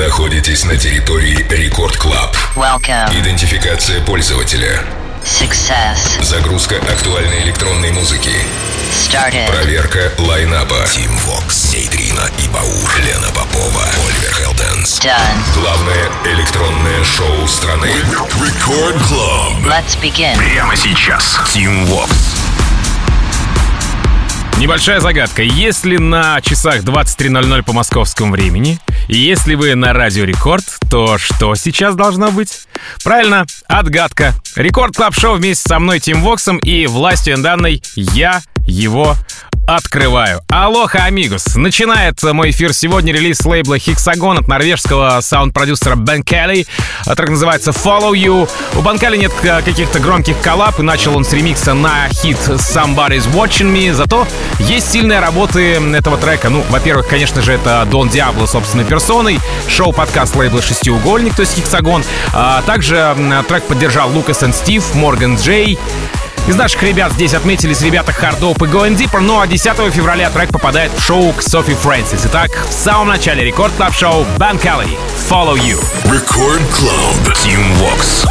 находитесь на территории Record Club. Welcome. Идентификация пользователя. Success. Загрузка актуальной электронной музыки. Started. Проверка лайнапа. Тим Вокс, Нейтрино и Баур, Лена Попова, Оливер Хелденс. Done. Главное электронное шоу страны. Record Club. Let's begin. Прямо сейчас. Тим Вокс. Небольшая загадка. Если на часах 23.00 по московскому времени, если вы на Радио Рекорд, то что сейчас должно быть? Правильно, отгадка. Record Club Show вместе со мной, Тим Воксом и властью данной я его открываю. Алоха, amigos! Начинает мой эфир сегодня релиз лейбла Hexagon от норвежского саунд-продюсера Бен Келли. А трек называется Follow You. У Бен Келли нет э, каких-то громких коллаб, и начал он с ремикса на хит Somebody's Watching Me. Зато есть сильные саппорты этого трека. Ну, во-первых, конечно же, это Дон Диабло собственной персоной, шоу-подкаст лейбла «Шестиугольник», то есть Hexagon. А также трек поддержал Лукас и Стив, Морган Джей, из наших ребят здесь отметились ребята Hard Dope и Going Deeper, ну а 10 февраля трек попадает в шоу к Софи Фрэнсис. Итак, в самом начале Record Club Show Бен Келли Follow You. Record Club. Тим Вокс.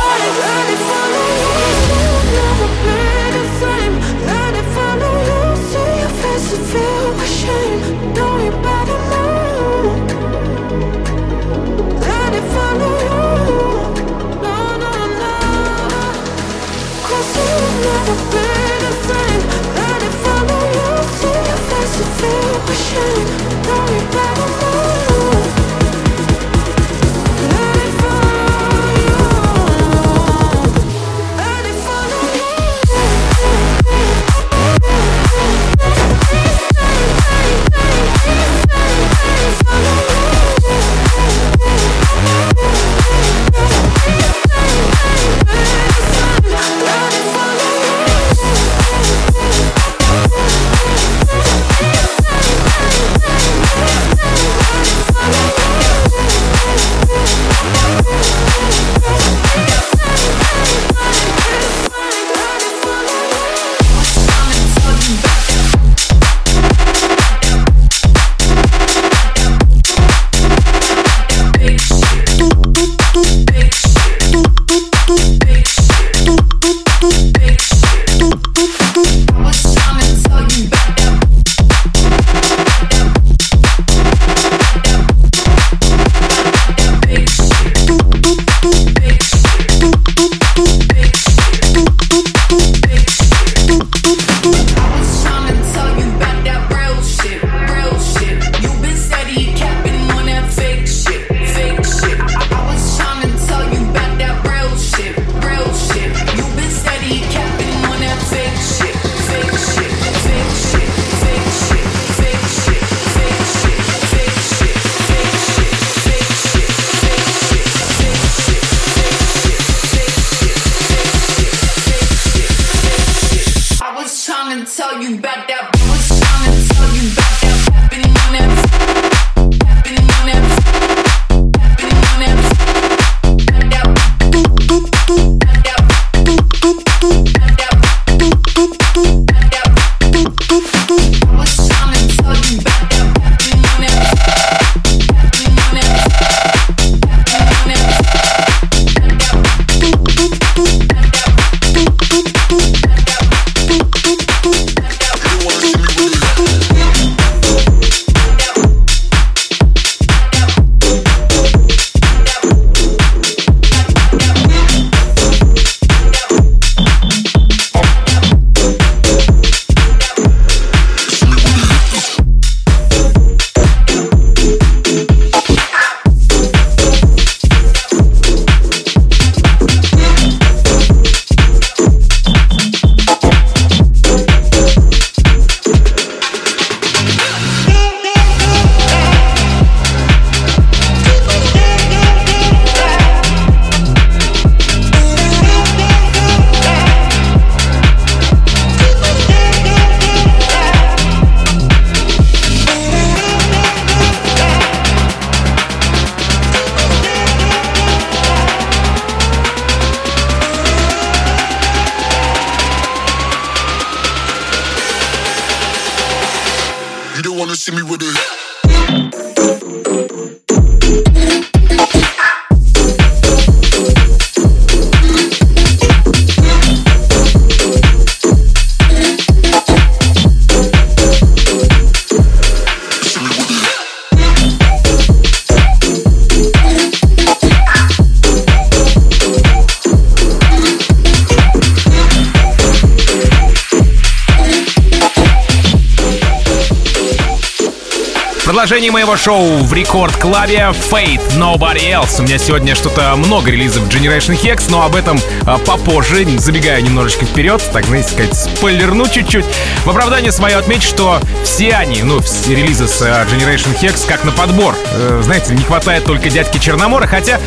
Продолжение моего шоу в Рекорд Клабе Fate Nobody Else. У меня сегодня что-то много релизов Generation Hex, но об этом а, попозже, забегая немножечко вперед, так, знаете, сказать, спойлерну чуть-чуть. В оправдание свое отмечу, что все они, ну, все релизы с а, Generation Hex как на подбор. Э, знаете, не хватает только дядьки Черномора, хотя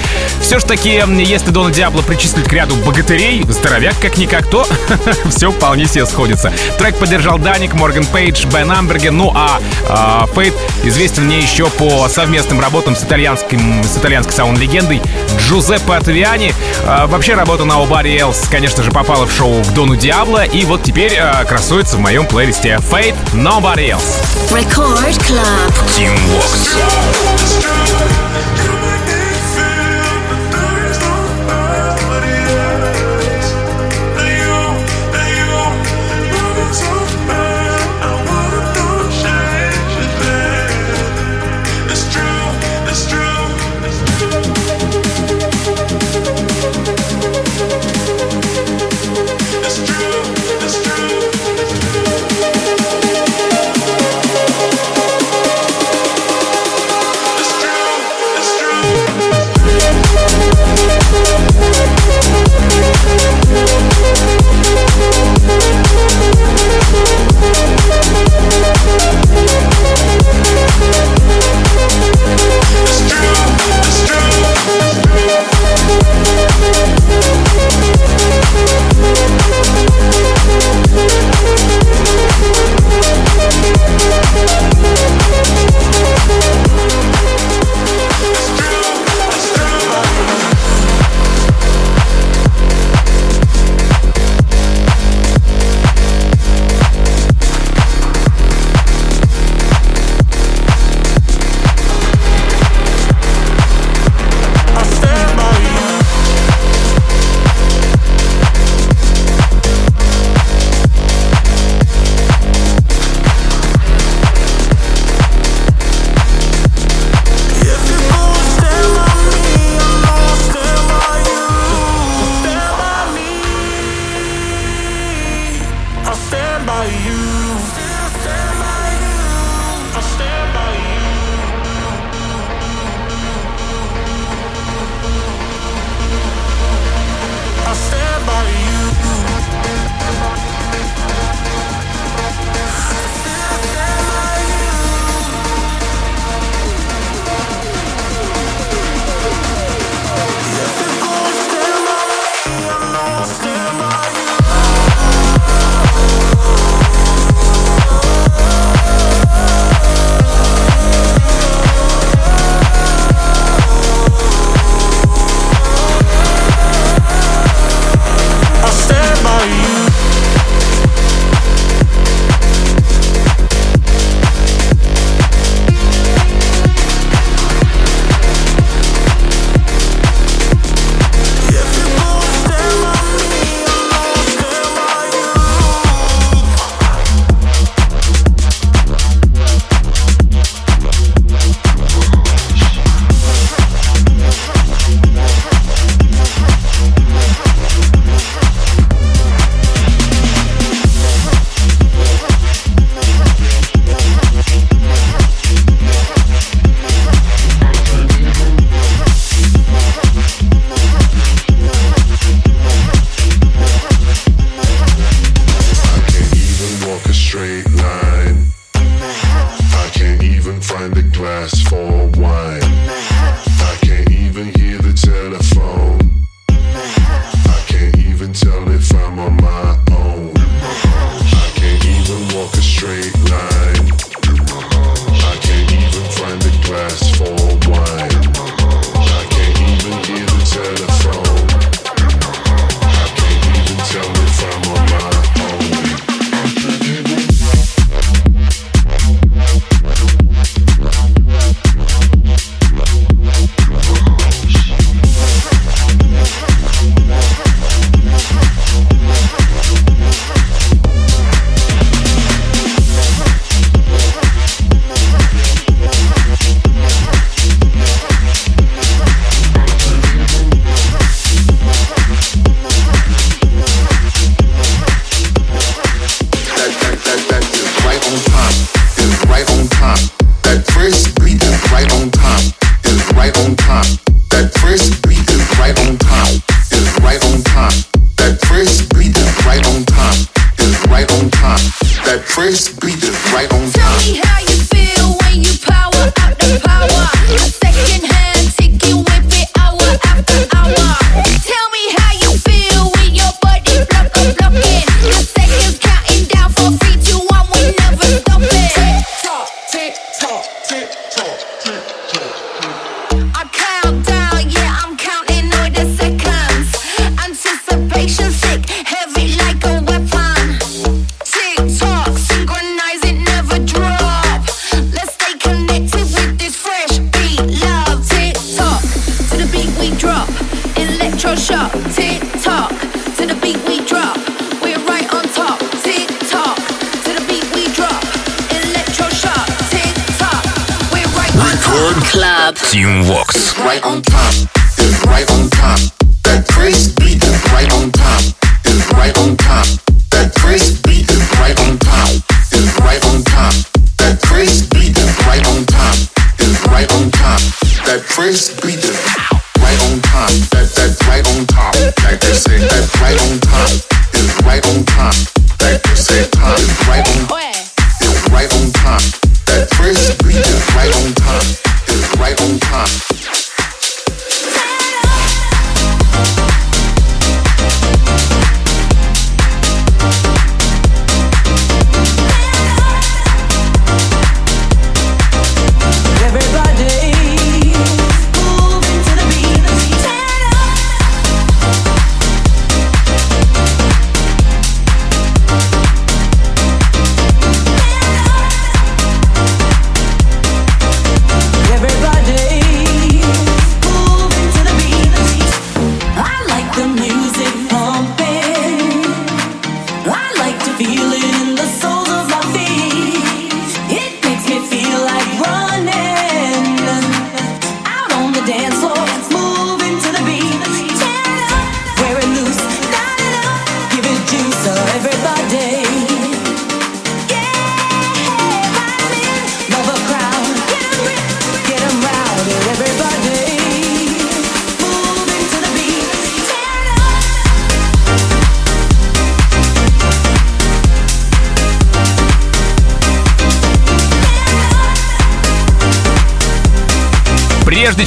все ж таки, если Дона Диабло причислить к ряду богатырей, здоровяк как-никак, то все вполне себе сходится. Трек поддержал Даник, Морган Пейдж, Бен Амберген, ну а Фейт известен мне еще по совместным работам с, итальянским, с итальянской саунд-легендой Джузеппе Атвиани. А, вообще работа на Nobody Else, конечно же, попала в шоу к Дону Диабло, и вот теперь а, красуется в моем плейлисте Fate Nobody Else. Record Club. Team Vox. Team Vox. is right on time, is right on time. That crazy beat is right on time, is right on time. That crazy beat is right on time, is right on time. That crazy beat is right on time, is right on time. That crazy beat is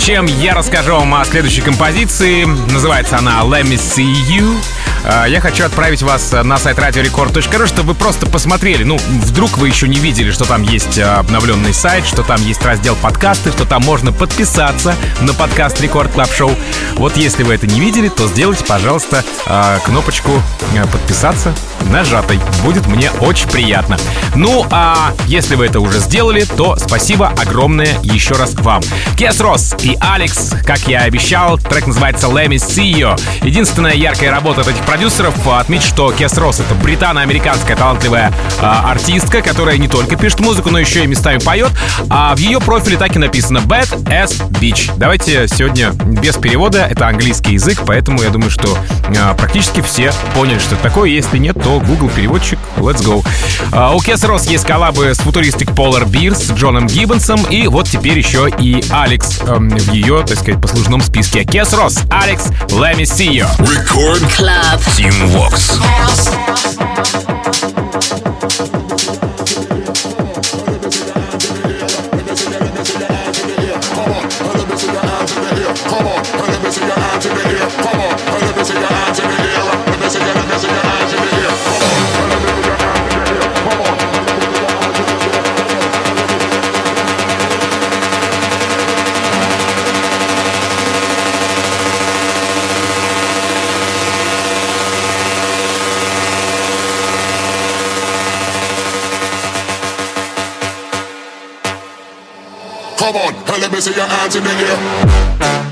чем я расскажу вам о следующей композиции, называется она Let Me See You, я хочу отправить вас на сайт radiorecord.ru, чтобы вы просто посмотрели. Ну, вдруг вы еще не видели, что там есть э, обновленный сайт, что там есть раздел подкасты, что там можно подписаться на подкаст Record Club Show. Вот если вы это не видели, то сделайте, пожалуйста, э, кнопочку э, подписаться нажатой. Будет мне очень приятно. Ну, а если вы это уже сделали, то спасибо огромное еще раз вам. Кес Росс и Алекс, как я и обещал, трек называется Let Me See You. Единственная яркая работа от этих продюсеров отметить, что Кес Росс это британо-американская талантливая а, артистка, которая не только пишет музыку, но еще и местами поет. А в ее профиле так и написано Bad as Beach. Давайте сегодня без перевода, это английский язык, поэтому я думаю, что а, практически все поняли, что это такое. Если нет, то Google переводчик, let's go. А, у Кес Росс есть коллабы с футуристик Polar Beer, с Джоном Гиббонсом, и вот теперь еще и Алекс эм, в ее, так сказать, послужном списке. Кес Росс, Алекс, let me see you. Record Club. Team Walks. Come on, see your hands in the air.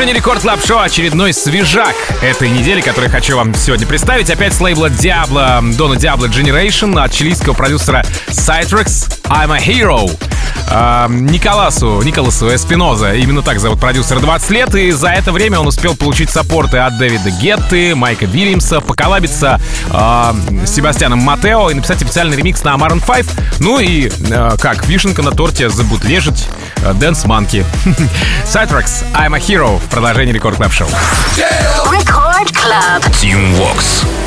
Продолжение Record Club Show очередной свежак этой недели, который хочу вам сегодня представить. Опять с лейбла Diablo, Дона Диабло Generation от чилийского продюсера Citrix I'm a Hero. А, Николасу, Николасу Эспиноза, именно так зовут продюсера, 20 лет, и за это время он успел получить саппорты от Дэвида Гетты, Майка Вильямса, поколабиться а, с Себастьяном Матео и написать официальный ремикс на Maroon 5. Ну и, а, как вишенка на торте, забутлежить Дэнс Манки. Citrix I'm a Hero в продолжении Рекорд Клаб Шоу. Record Club. Team Vox.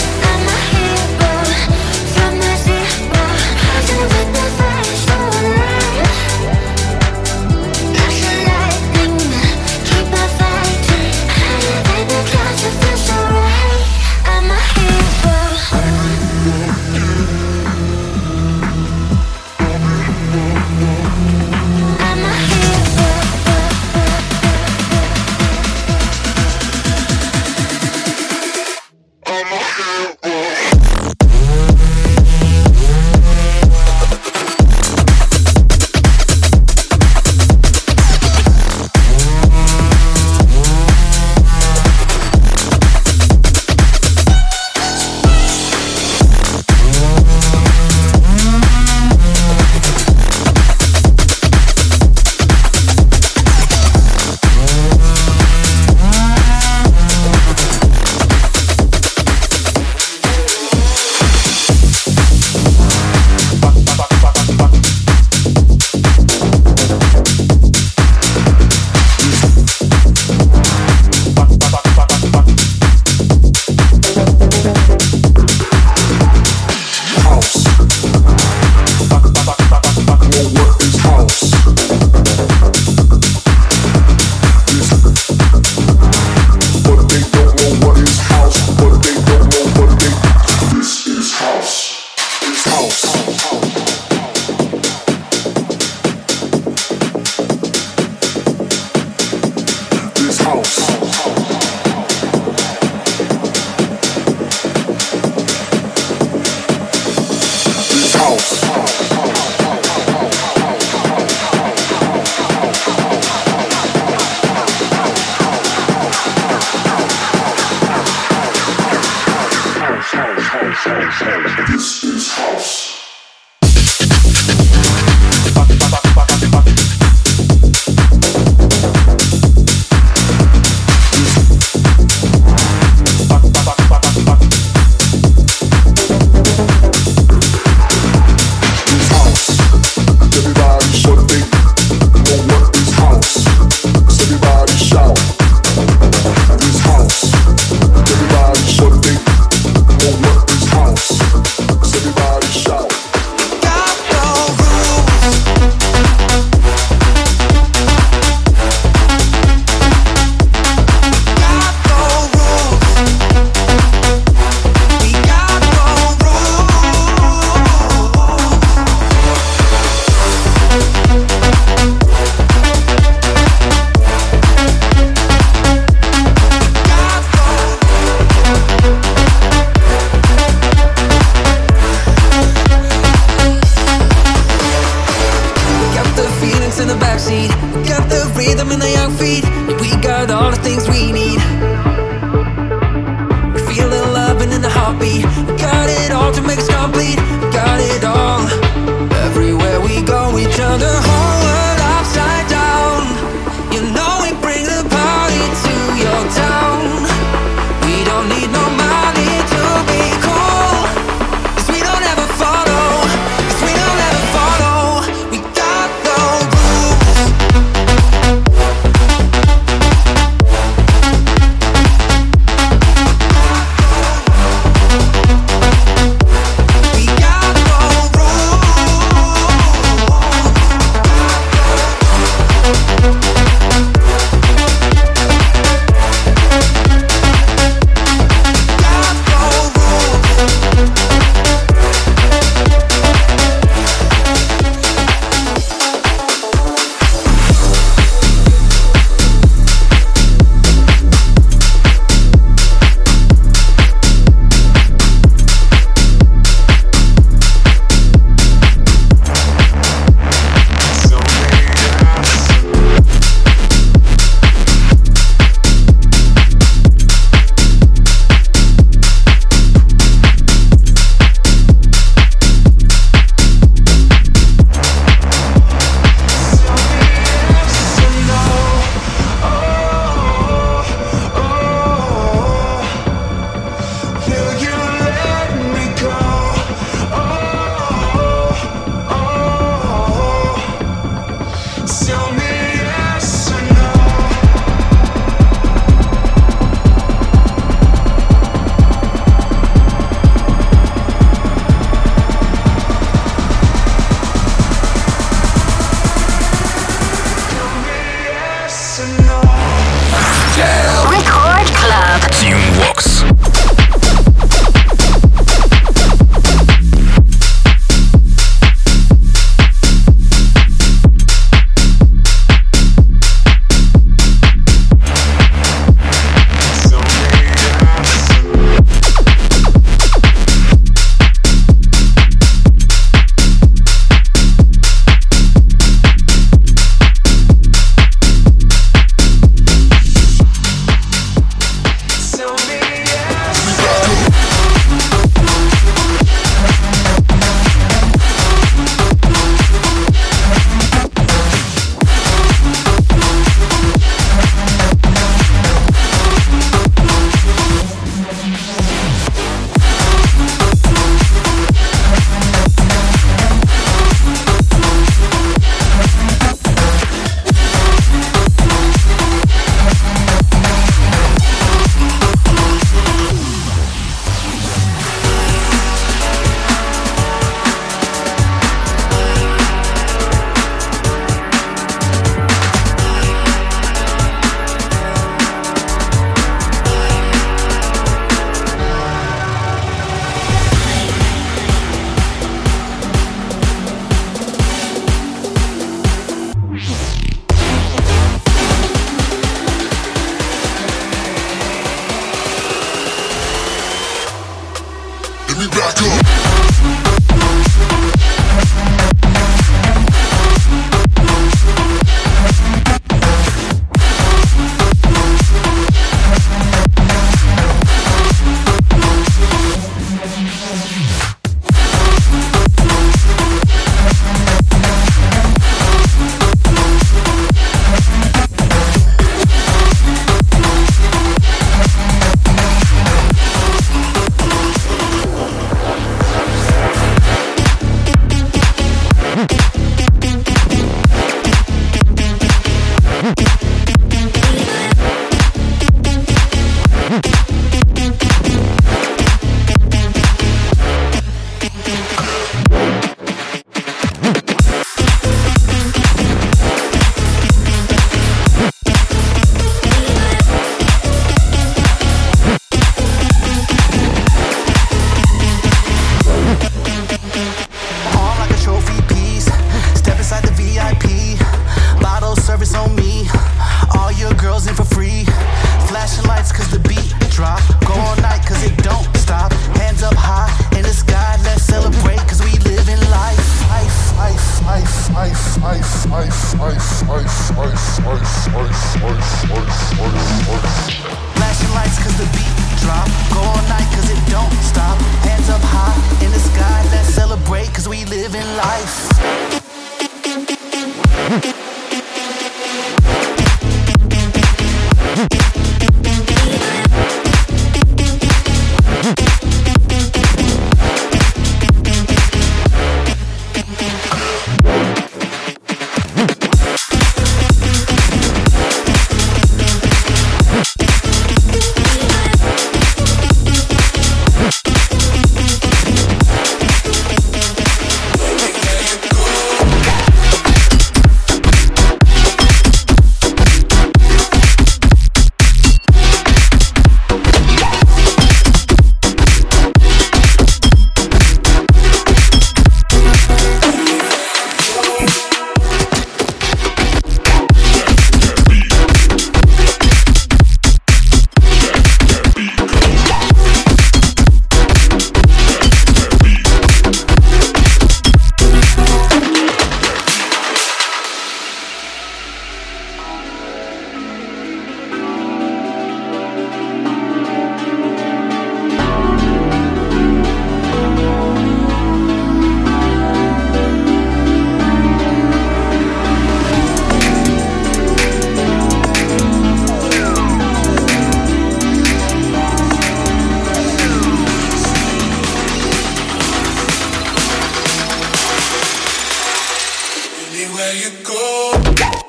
Anywhere you go.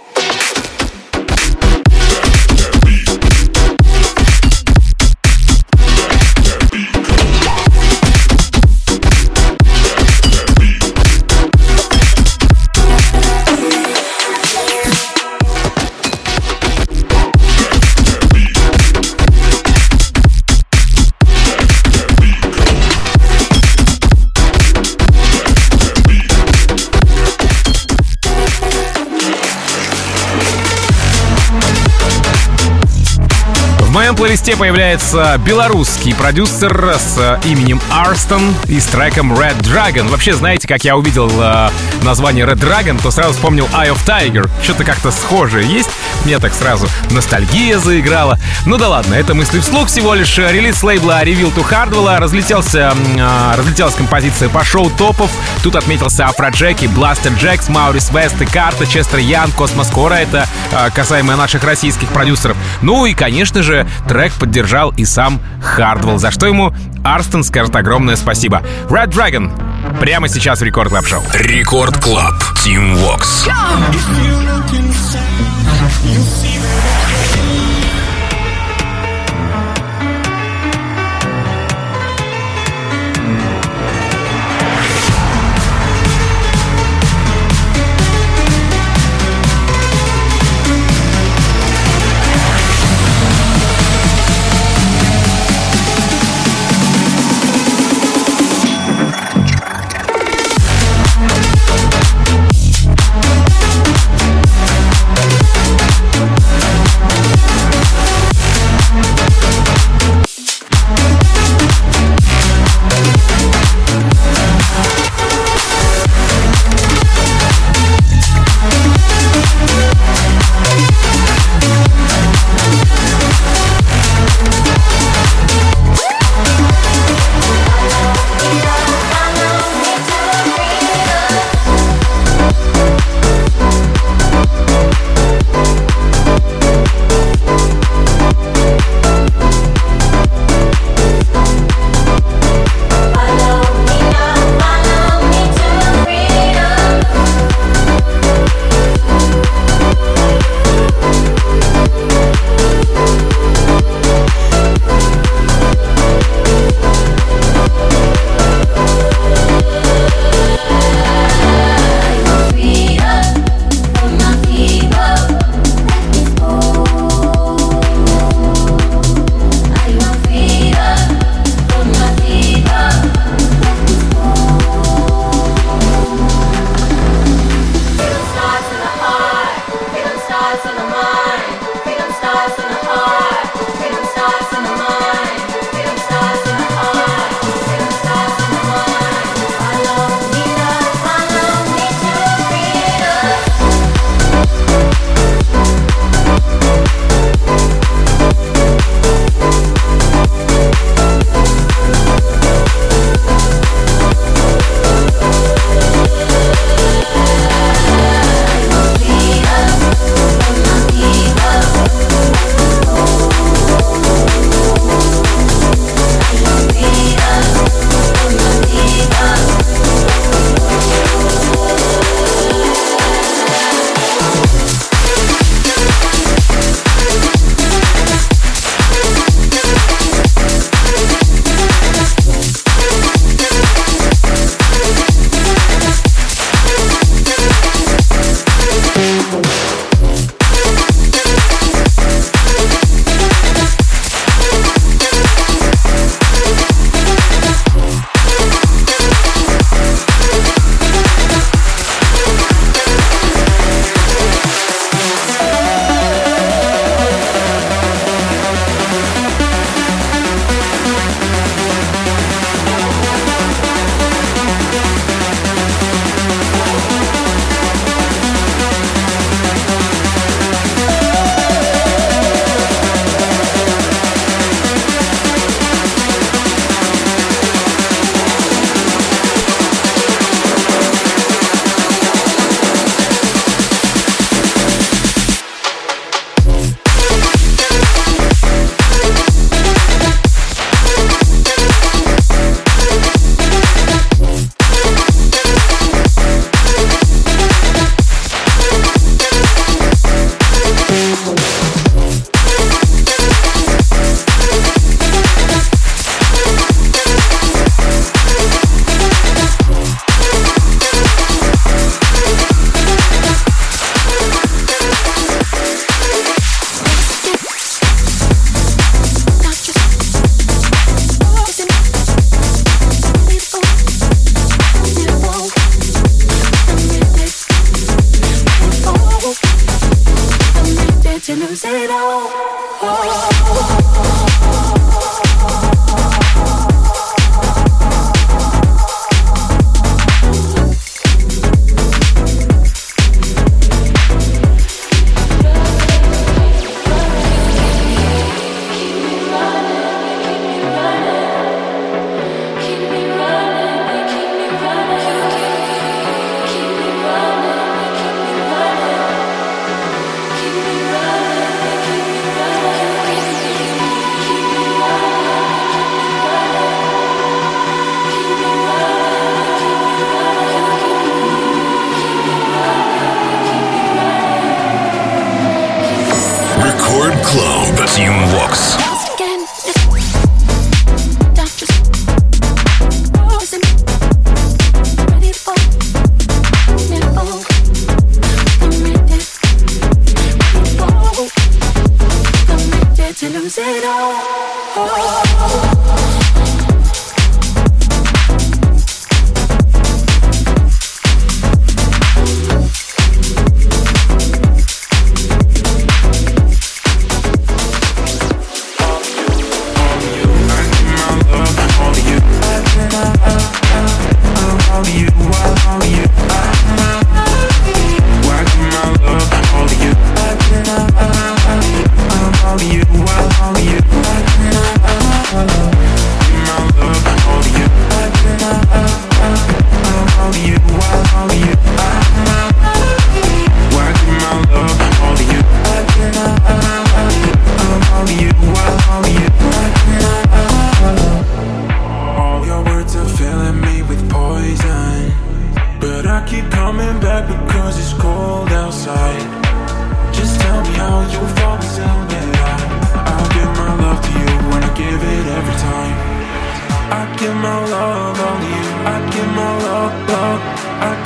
Плейлисте появляется белорусский продюсер с э, именем Арстон и с треком Red Dragon. Вообще, знаете, как я увидел э, название Red Dragon, то сразу вспомнил Eye of Tiger. Что-то как-то схожее есть. Мне так сразу ностальгия заиграла. Ну да ладно, это мысли вслух всего лишь. Релиз лейбла Revealed от Hardwell разлетелся, э, разлетелась композиция по шоу топов. Тут отметился Афроджек и, Бластер Джекс, Маурис Вест и Карта, Честер Янг, Космос Кора. Это э, касаемо наших российских продюсеров. Ну и, конечно же, трек поддержал и сам Хардвелл, за что ему Арстон скажет огромное спасибо. Red Dragon прямо сейчас в Record Club Show. Record Club. Тим Вокс. Anywhere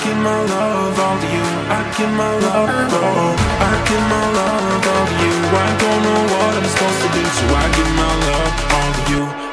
give my love all to you. I give my love, oh, I give my love all to you. I don't know what I'm supposed to do, so I give my love all to you.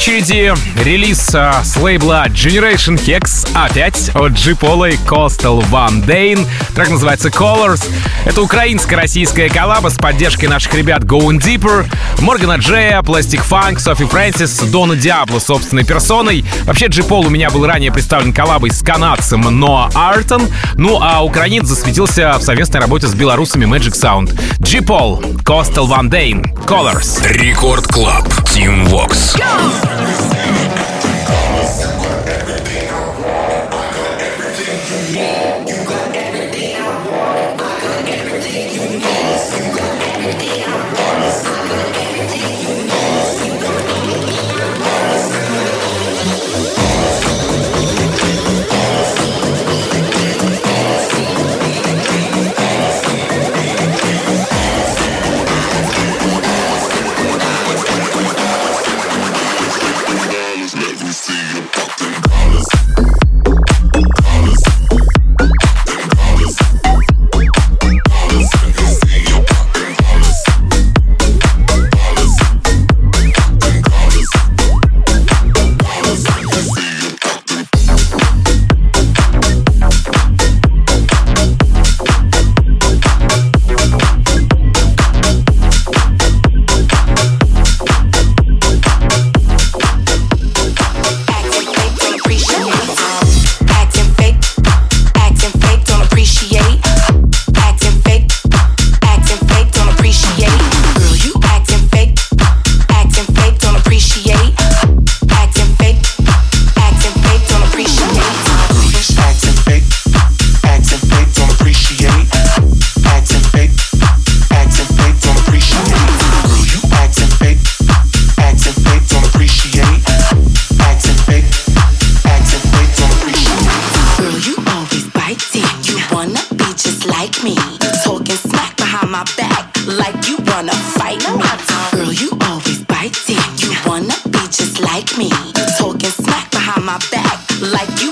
Очередной релиз а, с лейбла Generation Hex опять от Джипола и Coastal Van Dane. Трек называется Colors. Это украинско-российская коллаба с поддержкой наших ребят Going Deeper, Моргана Джея, Plastic Funk, Софи Фрэнсис, Дона Диабло собственной персоной. Вообще Джипол у меня был ранее представлен коллабой с канадцем Ноа Артон. Ну а украинец засветился в совместной работе с белорусами Magic Sound. Джипол, Coastal Van Dane, Colors. Record Club. Tim Vox. Acting fight me. Girl, you always biting. You wanna be just like me. Talking smack behind my back, like you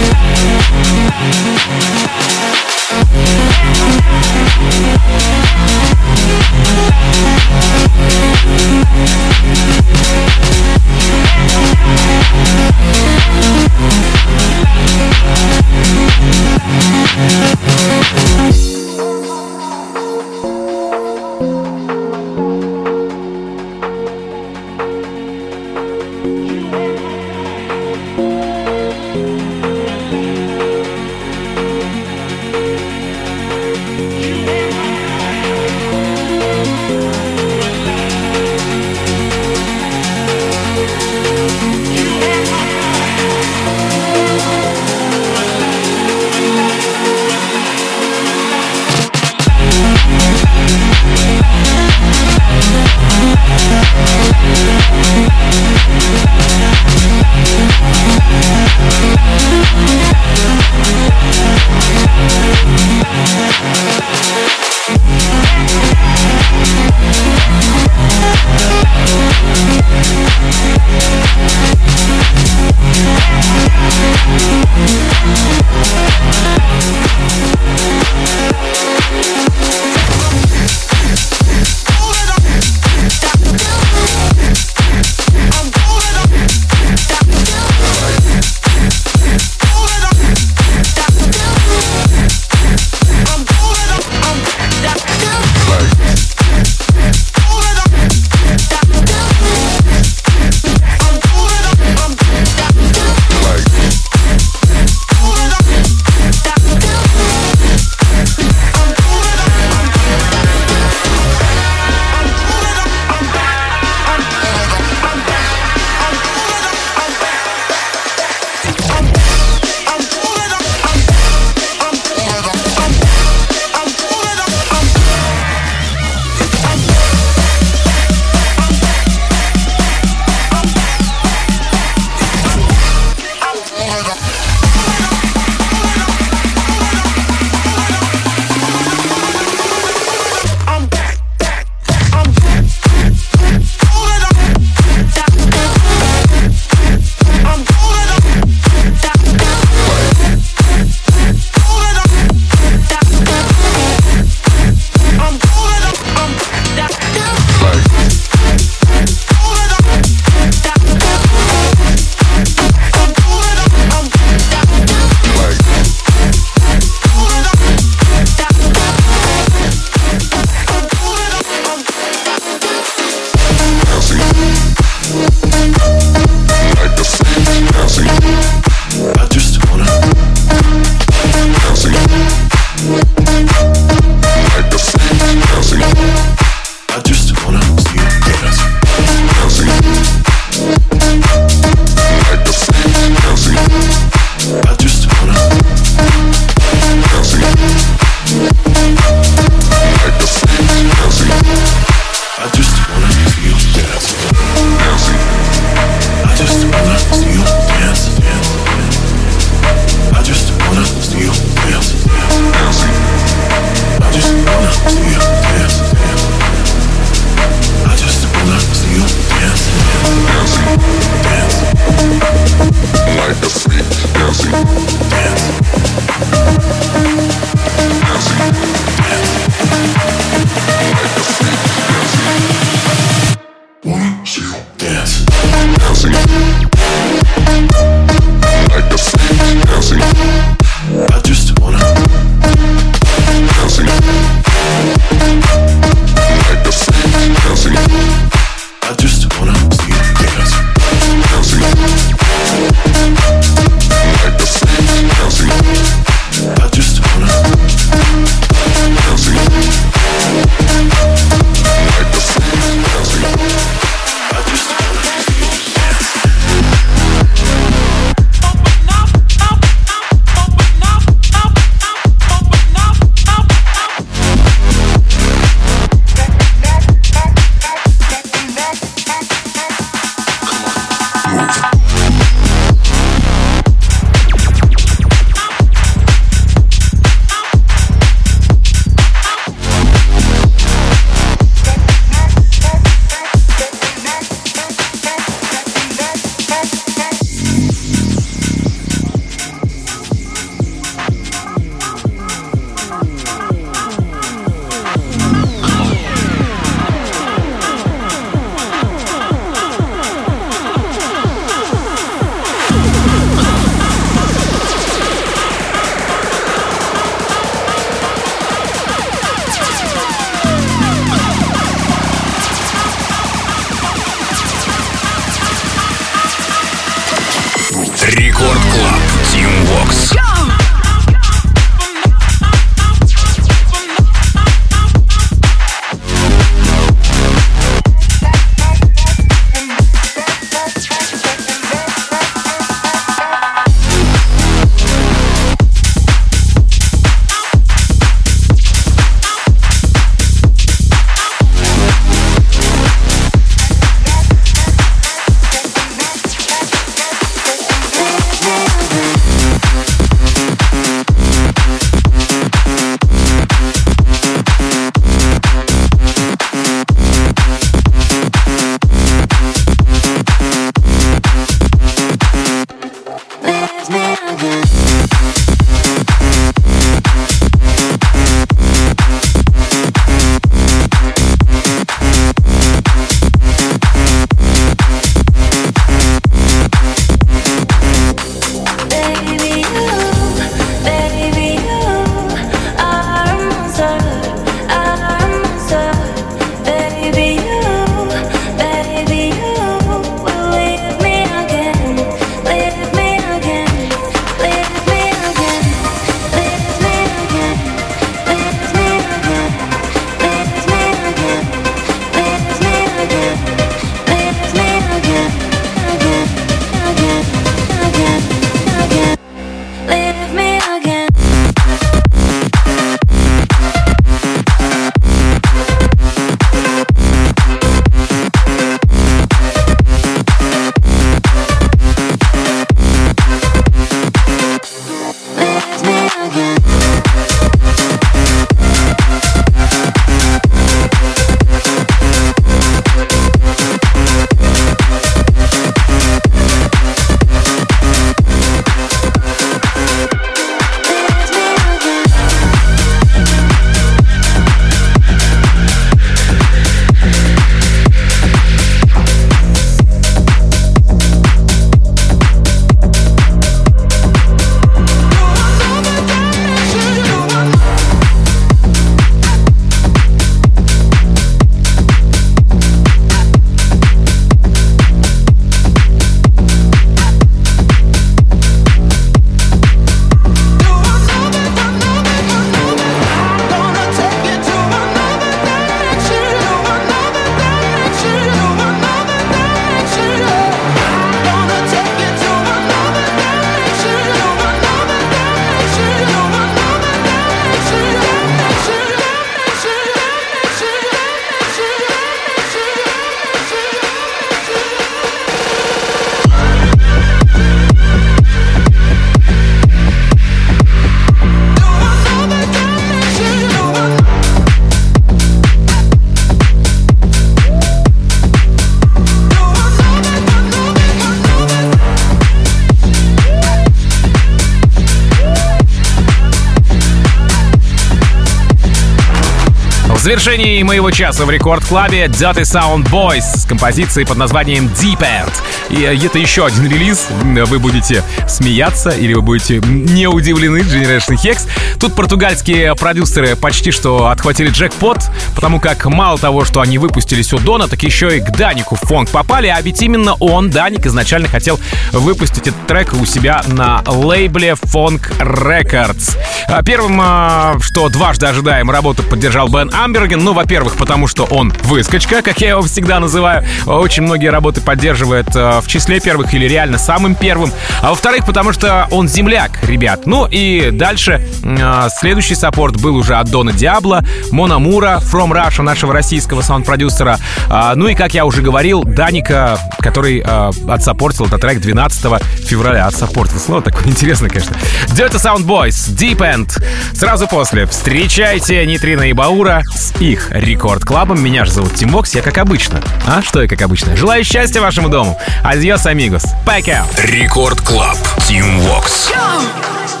завершении моего часа в Рекорд Клабе Dirty Sound Boys с композицией под названием Deep End. И э, это еще один релиз. Вы будете смеяться или вы будете не удивлены Generation Hex. Тут португальские продюсеры почти что отхватили джекпот, потому как мало того, что они выпустили Судона, так еще и к Данику в фонг попали, а ведь именно он, Даник, изначально хотел выпустить этот трек у себя на лейбле Funk Records. А Первым, а, что дважды ожидаем, работу поддержал Бен Амберген. Ну, во-первых, потому что он выскочка, как я его всегда называю. Очень многие работы поддерживает а, в числе первых или реально самым первым. А во-вторых, потому что он земляк, ребят. Ну и дальше а, следующий саппорт был уже от Дона Диабло, Мона Мура, From Russia, нашего российского саунд-продюсера. А, Ну и, как я уже говорил, Даника, который а, отсаппортил этот трек 12 февраля. Отсаппортил. Слово такое интересное, конечно. Dirty Sound Boys, Deep End. Сразу после встречайте Нейтрино и Баура с их Record Club ом. Меня же зовут Тим Вокс, я как обычно. А что я как обычно? Желаю счастья вашему дому. Adiós, amigos. Пока. Record Club. Tim Vox. Go!